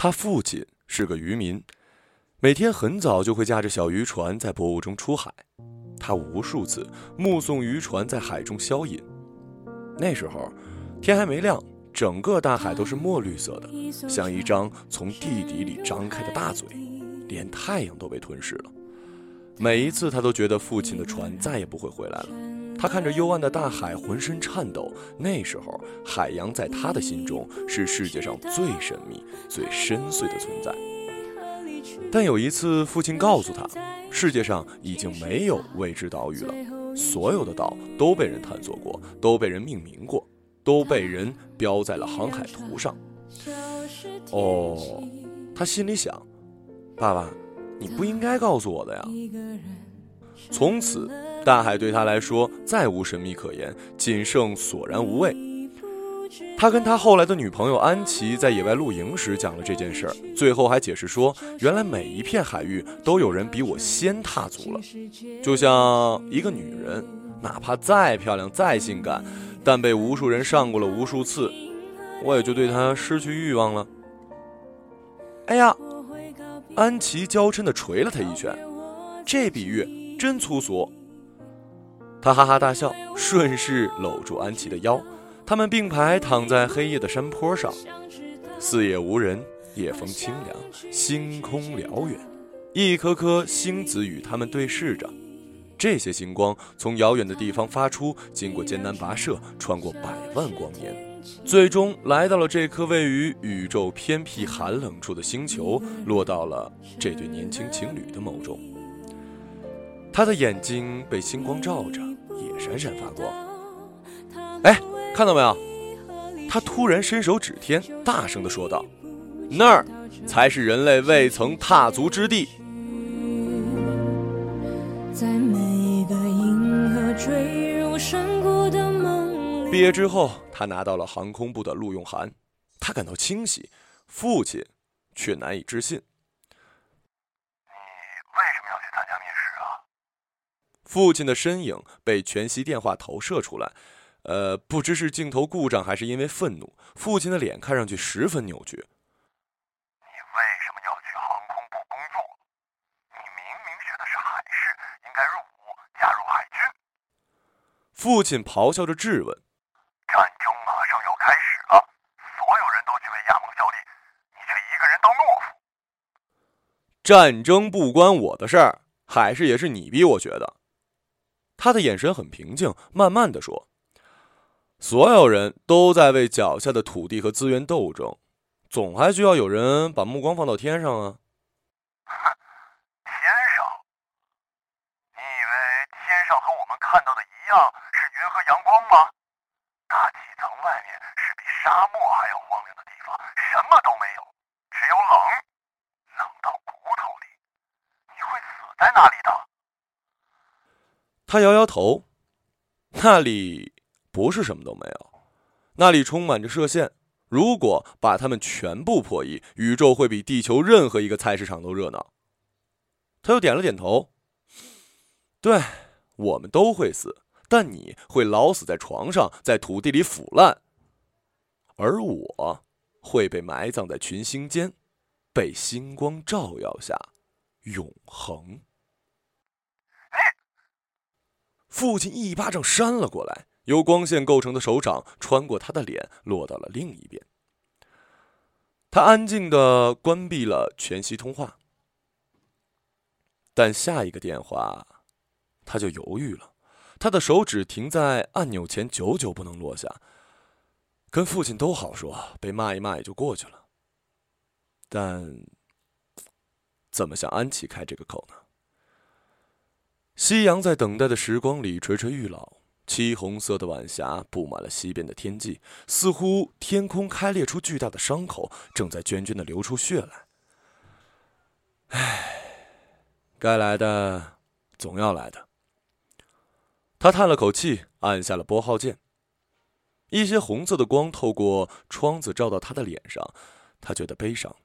他父亲是个渔民，每天很早就会驾着小渔船在薄雾中出海。他无数次目送渔船在海中消隐。那时候，天还没亮，整个大海都是墨绿色的，像一张从地底里张开的大嘴，连太阳都被吞噬了。每一次，他都觉得父亲的船再也不会回来了。他看着幽暗的大海，浑身颤抖。那时候，海洋在他的心中是世界上最神秘、最深邃的存在。但有一次，父亲告诉他，世界上已经没有未知岛屿了，所有的岛都被人探索过，都被人命名过，都被人标在了航海图上。哦，他心里想，爸爸，你不应该告诉我的呀。从此。大海对他来说再无神秘可言，仅剩索然无味。他跟他后来的女朋友安琪在野外露营时讲了这件事儿，最后还解释说，原来每一片海域都有人比我先踏足了。就像一个女人，哪怕再漂亮、再性感，但被无数人上过了无数次，我也就对她失去欲望了。哎呀，安琪娇嗔地捶了他一拳，这比喻真粗俗。他哈哈大笑，顺势搂住安琪的腰，他们并排躺在黑夜的山坡上，四野无人，夜风清凉，星空辽远，一颗颗星子与他们对视着，这些星光从遥远的地方发出，经过艰难跋涉，穿过百万光年，最终来到了这颗位于宇宙偏僻寒冷处的星球，落到了这对年轻情侣的眸中。他的眼睛被星光照着，也闪闪发光。哎，看到没有？他突然伸手指天，大声地说道：“那儿才是人类未曾踏足之地。”在每一个银河坠入深谷的梦毕业之后，他拿到了航空部的录用函，他感到惊喜，父亲却难以置信。父亲的身影被全息电话投射出来，呃，不知是镜头故障还是因为愤怒，父亲的脸看上去十分扭曲。你为什么要去航空部工作？你明明学的是海事，应该入伍加入海军。父亲咆哮着质问：“战争马上要开始了，所有人都去为亚盟效力，你却一个人当懦夫。”战争不关我的事儿，海事也是你逼我学的。他的眼神很平静，慢慢的说：“所有人都在为脚下的土地和资源斗争，总还需要有人把目光放到天上啊。”“天上？你以为天上和我们看到的一样是云和阳光吗？大气层外面是比沙漠还要荒凉的地方，什么都没有，只有冷，冷到骨头里。你会死在那里的。”他摇摇头，那里不是什么都没有，那里充满着射线。如果把它们全部破译，宇宙会比地球任何一个菜市场都热闹。他又点了点头。对，我们都会死，但你会老死在床上，在土地里腐烂，而我会被埋葬在群星间，被星光照耀下，永恒。父亲一巴掌扇了过来，由光线构成的手掌穿过他的脸，落到了另一边。他安静的关闭了全息通话，但下一个电话，他就犹豫了。他的手指停在按钮前，久久不能落下。跟父亲都好说，被骂一骂也就过去了。但怎么向安琪开这个口呢？夕阳在等待的时光里垂垂欲老，漆红色的晚霞布满了西边的天际，似乎天空开裂出巨大的伤口，正在涓涓的流出血来。唉，该来的总要来的。他叹了口气，按下了拨号键。一些红色的光透过窗子照到他的脸上，他觉得悲伤。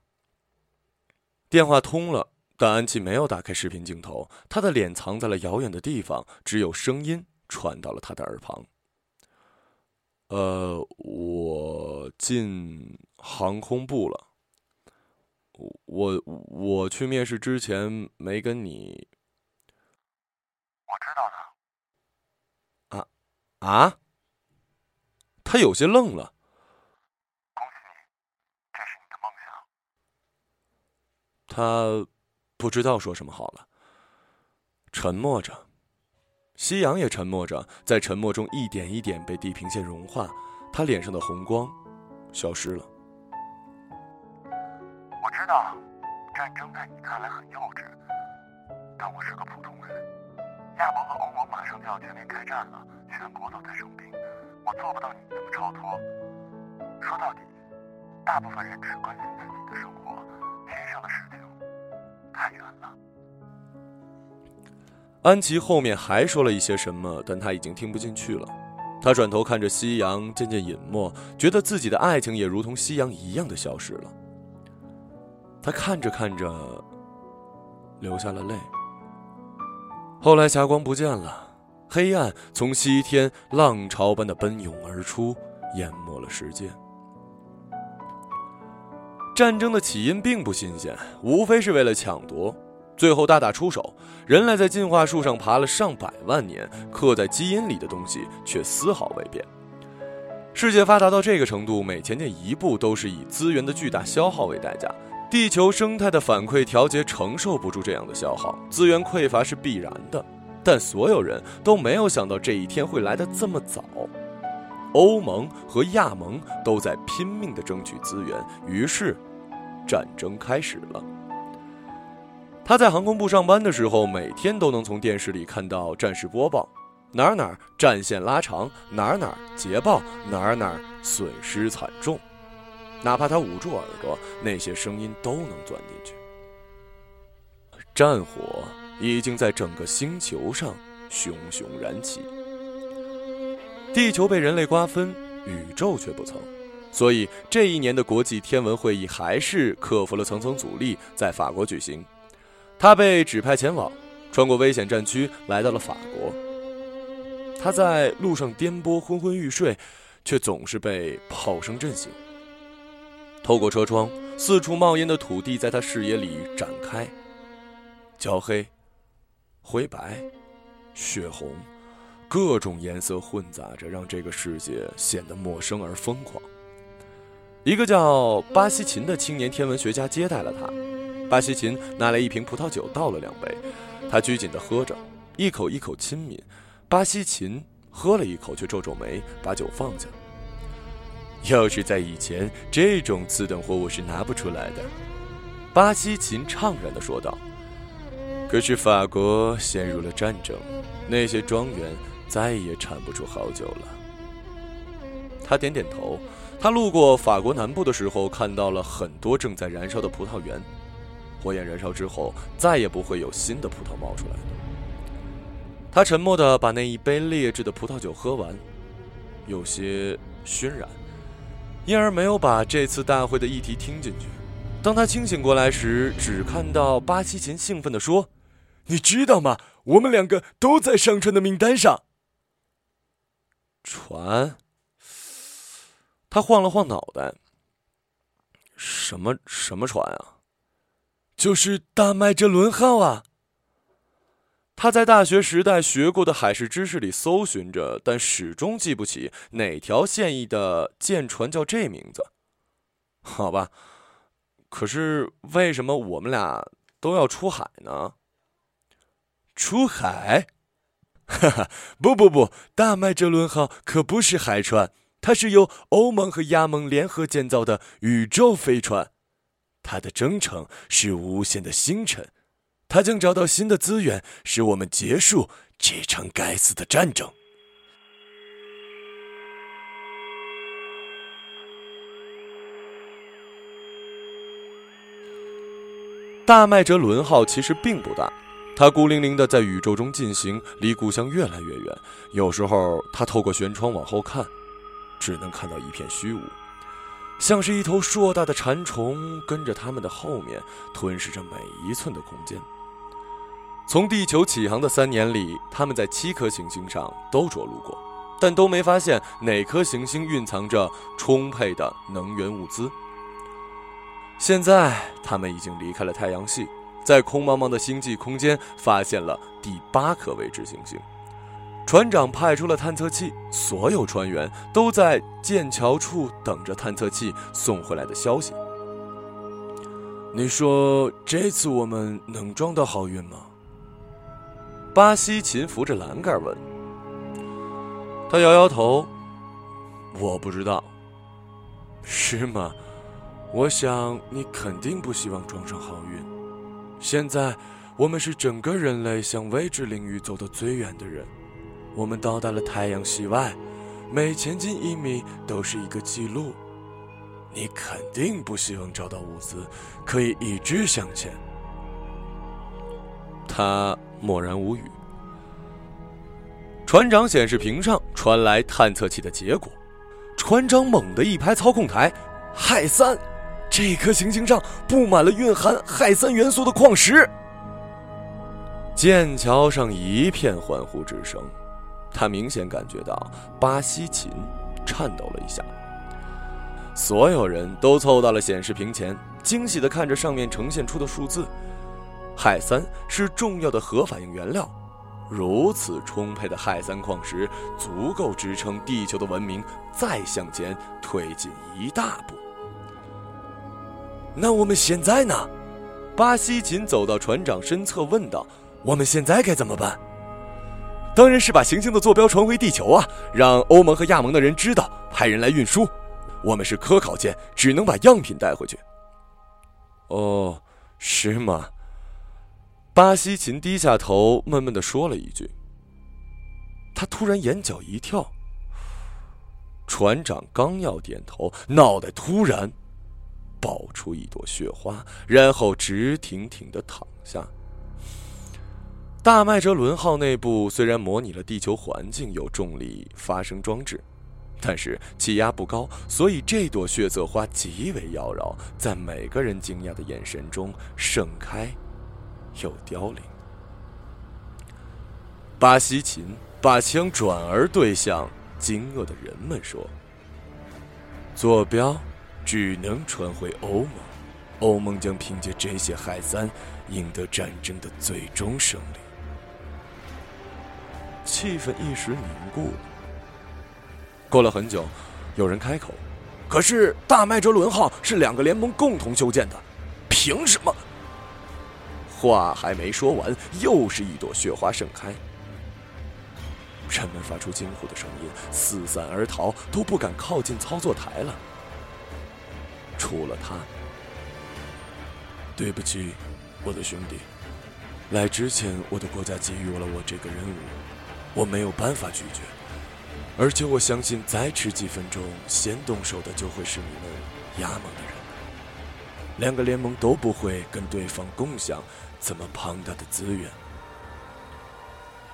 电话通了。但安琪没有打开视频镜头，她的脸藏在了遥远的地方，只有声音传到了他的耳旁。呃，我进航空部了。我我去面试之前没跟你。我知道的。啊啊！他有些愣了。恭喜你，这是你的梦想。他不知道说什么好了，沉默着。夕阳也沉默着，在沉默中一点一点被地平线融化，他脸上的红光消失了。我知道，战争在你看来很幼稚，但我是个普通人。亚盟和欧盟马上就要全面开战了，全国都在生病，我做不到你这么超脱。说到底，大部分人只关心自己的生活，天上的事太远了。安琪后面还说了一些什么，但他已经听不进去了。他转头看着夕阳，渐渐隐没，觉得自己的爱情也如同夕阳一样的消失了。他看着看着，流下了泪。后来霞光不见了，黑暗从西天浪潮般的奔涌而出，淹没了世界。战争的起因并不新鲜，无非是为了抢夺。最后大打出手，人类在进化树上爬了上百万年，刻在基因里的东西却丝毫未变。世界发达到这个程度，每前进一步都是以资源的巨大消耗为代价。地球生态的反馈调节承受不住这样的消耗，资源匮乏是必然的。但所有人都没有想到这一天会来得这么早。欧盟和亚盟都在拼命地争取资源，于是战争开始了。他在航空部上班的时候，每天都能从电视里看到战事播报，哪儿哪儿战线拉长，哪儿哪儿捷报，哪儿哪儿损失惨重。哪怕他捂住耳朵，那些声音都能钻进去。战火已经在整个星球上熊熊燃起。地球被人类瓜分，宇宙却不曾。所以这一年的国际天文会议还是克服了层层阻力，在法国举行。他被指派前往，穿过危险战区，来到了法国。他在路上颠簸，昏昏欲睡，却总是被炮声震醒。透过车窗，四处冒烟的土地在他视野里展开，焦黑、灰白、血红，各种颜色混杂着，让这个世界显得陌生而疯狂。一个叫巴西琴的青年天文学家接待了他。巴西琴拿来一瓶葡萄酒，倒了两杯，他拘谨地喝着，一口一口亲抿。巴西琴喝了一口，却皱皱眉，把酒放下。要是在以前，这种次等货物是拿不出来的。巴西琴怅然地说道。可是法国陷入了战争，那些庄园再也产不出好酒了。他点点头。他路过法国南部的时候，看到了很多正在燃烧的葡萄园。火焰燃烧之后，再也不会有新的葡萄冒出来他沉默地把那一杯劣质的葡萄酒喝完，有些熏然，因而没有把这次大会的议题听进去。当他清醒过来时，只看到巴西琴兴奋地说：“你知道吗？我们两个都在上船的名单上。”船？他晃了晃脑袋：“什么什么船啊？”就是大麦哲伦号啊！他在大学时代学过的海事知识里搜寻着，但始终记不起哪条现役的舰船叫这名字。好吧，可是为什么我们俩都要出海呢？出海？哈哈，不不不，大麦哲伦号可不是海船，它是由欧盟和亚盟联合建造的宇宙飞船。它的征程是无限的星辰，它将找到新的资源，使我们结束这场该死的战争。大麦哲伦号其实并不大，它孤零零的在宇宙中进行，离故乡越来越远。有时候，他透过舷窗往后看，只能看到一片虚无。像是一头硕大的馋虫跟着他们的后面，吞噬着每一寸的空间。从地球启航的三年里，他们在七颗行星上都着陆过，但都没发现哪颗行星蕴藏着充沛的能源物资。现在他们已经离开了太阳系，在空茫茫的星际空间发现了第八颗未知行星。船长派出了探测器，所有船员都在剑桥处等着探测器送回来的消息。你说这次我们能撞到好运吗？巴西琴扶着栏杆问。他摇摇头，我不知道。是吗？我想你肯定不希望撞上好运。现在我们是整个人类向未知领域走得最远的人。我们到达了太阳系外，每前进一米都是一个记录。你肯定不希望找到物资，可以一直向前。他默然无语。船长显示屏上传来探测器的结果，船长猛地一拍操控台：“氦三，这颗行星上布满了蕴含氦三元素的矿石。”剑桥上一片欢呼之声。他明显感觉到巴西琴颤抖了一下。所有人都凑到了显示屏前，惊喜地看着上面呈现出的数字。氦三是重要的核反应原料，如此充沛的氦三矿石足够支撑地球的文明再向前推进一大步。那我们现在呢？巴西琴走到船长身侧问道：“我们现在该怎么办？”当然是把行星的坐标传回地球啊，让欧盟和亚盟的人知道，派人来运输。我们是科考舰，只能把样品带回去。哦，是吗？巴西琴低下头，闷闷的说了一句。他突然眼角一跳，船长刚要点头，脑袋突然爆出一朵雪花，然后直挺挺的躺下。大麦哲伦号内部虽然模拟了地球环境有重力发生装置，但是气压不高，所以这朵血色花极为妖娆，在每个人惊讶的眼神中盛开，又凋零。巴西琴把枪转而对向惊愕的人们说：“坐标只能传回欧盟，欧盟将凭借这些氦三赢得战争的最终胜利。”气氛一时凝固。过了很久，有人开口：“可是大麦哲伦号是两个联盟共同修建的，凭什么？”话还没说完，又是一朵雪花盛开，人们发出惊呼的声音，四散而逃，都不敢靠近操作台了。除了他。对不起，我的兄弟。来之前，我的国家给予了我这个任务。我没有办法拒绝，而且我相信，再迟几分钟，先动手的就会是你们亚盟的人。两个联盟都不会跟对方共享这么庞大的资源。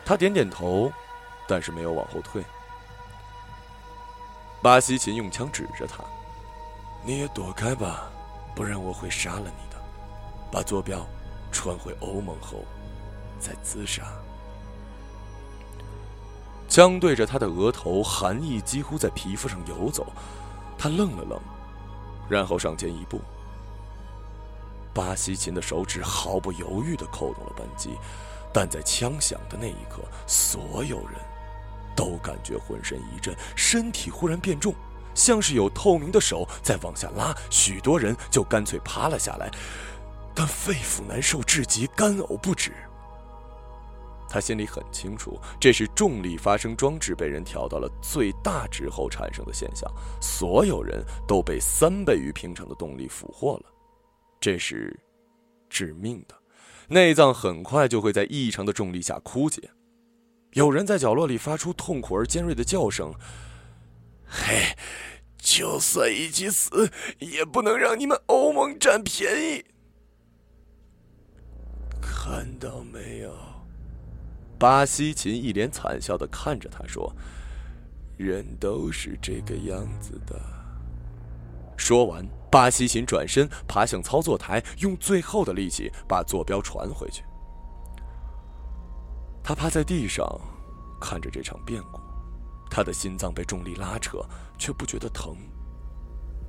他点点头，但是没有往后退。巴西琴用枪指着他：“你也躲开吧，不然我会杀了你的。把坐标传回欧盟后，再自杀。”枪对着他的额头，寒意几乎在皮肤上游走。他愣了愣，然后上前一步。巴西琴的手指毫不犹豫地扣动了扳机，但在枪响的那一刻，所有人都感觉浑身一震，身体忽然变重，像是有透明的手在往下拉。许多人就干脆趴了下来，但肺腑难受至极，干呕不止。他心里很清楚，这是重力发生装置被人调到了最大值后产生的现象。所有人都被三倍于平常的动力俘获了，这是致命的，内脏很快就会在异常的重力下枯竭。有人在角落里发出痛苦而尖锐的叫声：“嘿，就算一起死，也不能让你们欧盟占便宜。”看到没有？巴西琴一脸惨笑的看着他说：“人都是这个样子的。”说完，巴西琴转身爬向操作台，用最后的力气把坐标传回去。他趴在地上，看着这场变故，他的心脏被重力拉扯，却不觉得疼，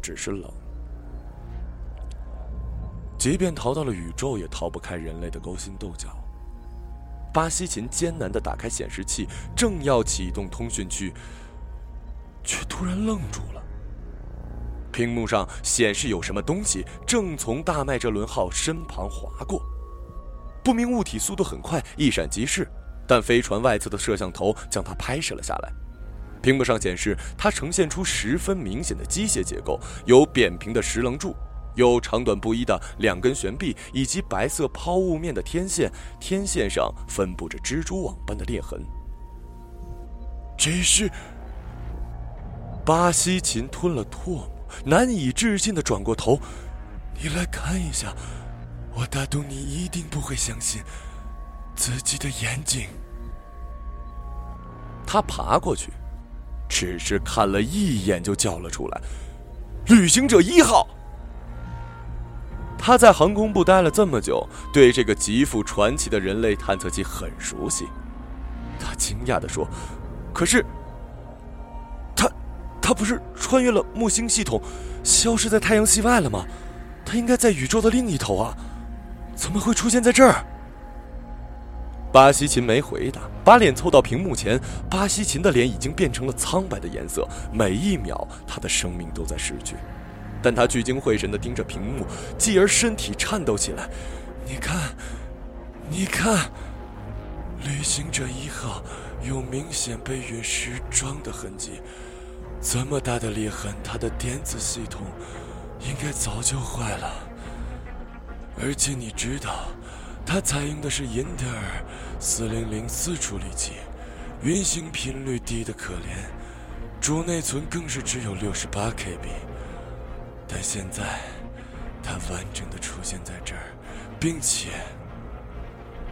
只是冷。即便逃到了宇宙，也逃不开人类的勾心斗角。巴西琴艰难地打开显示器，正要启动通讯区，却突然愣住了。屏幕上显示有什么东西正从大麦哲伦号身旁划过，不明物体速度很快，一闪即逝，但飞船外侧的摄像头将它拍摄了下来。屏幕上显示，它呈现出十分明显的机械结构，有扁平的石棱柱，有长短不一的两根悬臂，以及白色抛物面的天线，天线上分布着蜘蛛网般的裂痕。这是巴西琴吞了唾沫。难以置信的转过头，你来看一下，我打赌你一定不会相信自己的眼睛。他爬过去，只是看了一眼就叫了出来：“旅行者一号。”他在航空部待了这么久，对这个极富传奇的人类探测器很熟悉。他惊讶地说：“可是……”他他不是穿越了木星系统，消失在太阳系外了吗？他应该在宇宙的另一头啊，怎么会出现在这儿？巴西琴没回答，把脸凑到屏幕前。巴西琴的脸已经变成了苍白的颜色，每一秒他的生命都在逝去。但他聚精会神地盯着屏幕，继而身体颤抖起来。你看，你看，旅行者一号有明显被陨石撞的痕迹。这么大的裂痕，它的电子系统应该早就坏了。而且你知道，它采用的是英特尔四零零四处理器，运行频率低的可怜，主内存更是只有六十八 KB。但现在，它完整的出现在这儿，并且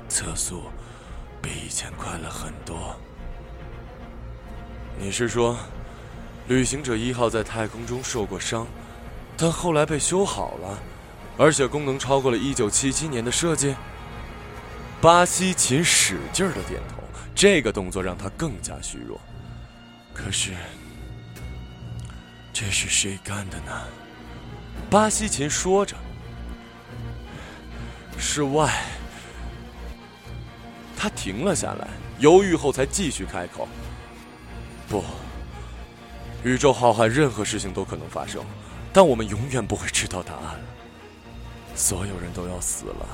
测速比以前快了很多。你是说？旅行者一号在太空中受过伤，但后来被修好了，而且功能超过了1977年的设计。巴西琴使劲的点头，这个动作让他更加虚弱。可是，这是谁干的呢？巴西琴说着：“是外。”他停了下来，犹豫后才继续开口：“不。”宇宙浩瀚，任何事情都可能发生，但我们永远不会知道答案。所有人都要死了。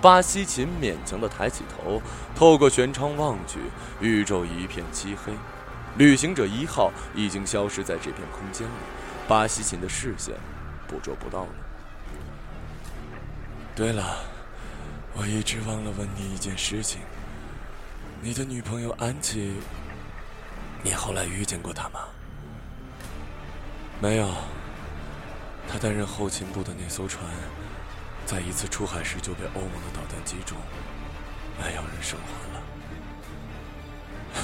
巴西琴勉强的抬起头，透过舷窗望去，宇宙一片漆黑，旅行者一号已经消失在这片空间里，巴西琴的视线捕捉不到了。对了，我一直忘了问你一件事情，你的女朋友安琪。你后来遇见过她吗？没有。她担任后勤部的那艘船，在一次出海时就被欧盟的导弹击中，没有人生还了。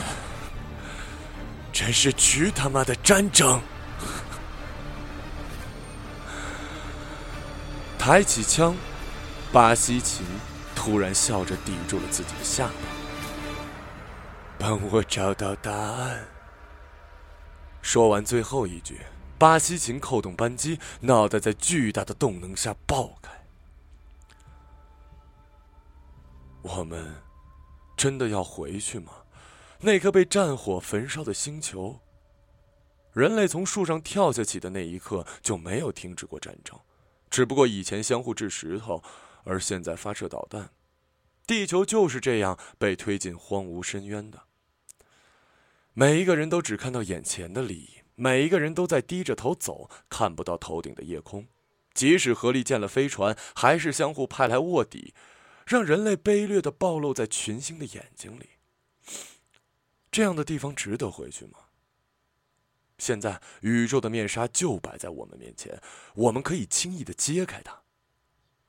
真是去他妈的战争！抬起枪，巴西琴突然笑着抵住了自己的下巴。帮我找到答案。说完最后一句，巴西琴扣动扳机，脑袋在巨大的动能下爆开。我们真的要回去吗？那颗被战火焚烧的星球。人类从树上跳下去的那一刻就没有停止过战争，只不过以前相互掷石头，而现在发射导弹。地球就是这样被推进荒芜深渊的。每一个人都只看到眼前的利益，每一个人都在低着头走，看不到头顶的夜空。即使合力建了飞船，还是相互派来卧底，让人类卑劣的暴露在群星的眼睛里。这样的地方值得回去吗？现在宇宙的面纱就摆在我们面前，我们可以轻易的揭开它。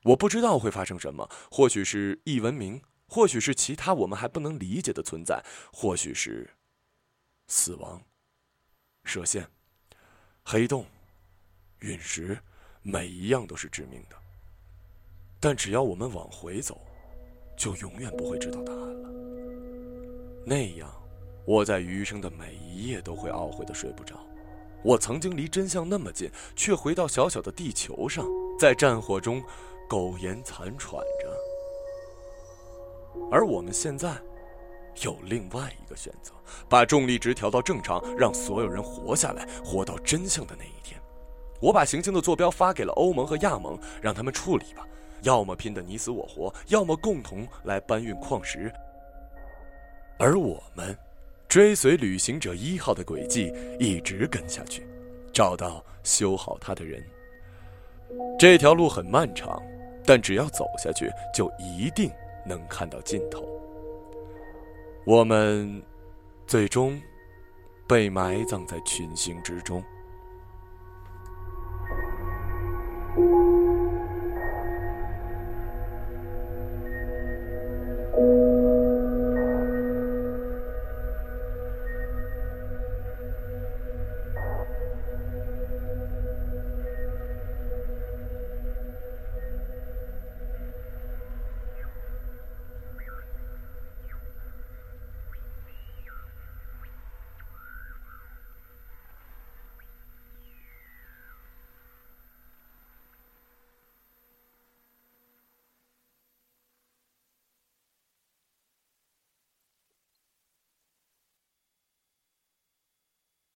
我不知道会发生什么，或许是异文明，或许是其他我们还不能理解的存在，或许是……死亡、射线、黑洞、陨石，每一样都是致命的。但只要我们往回走，就永远不会知道答案了。那样，我在余生的每一夜都会懊悔的睡不着。我曾经离真相那么近，却回到小小的地球上，在战火中苟延残喘着。而我们现在，有另外一个选择：把重力值调到正常，让所有人活下来，活到真相的那一天。我把行星的坐标发给了欧盟和亚盟，让他们处理吧。要么拼得你死我活，要么共同来搬运矿石。而我们，追随旅行者一号的轨迹，一直跟下去，找到修好它的人。这条路很漫长，但只要走下去，就一定能看到尽头。我们，最终，被埋葬在群星之中。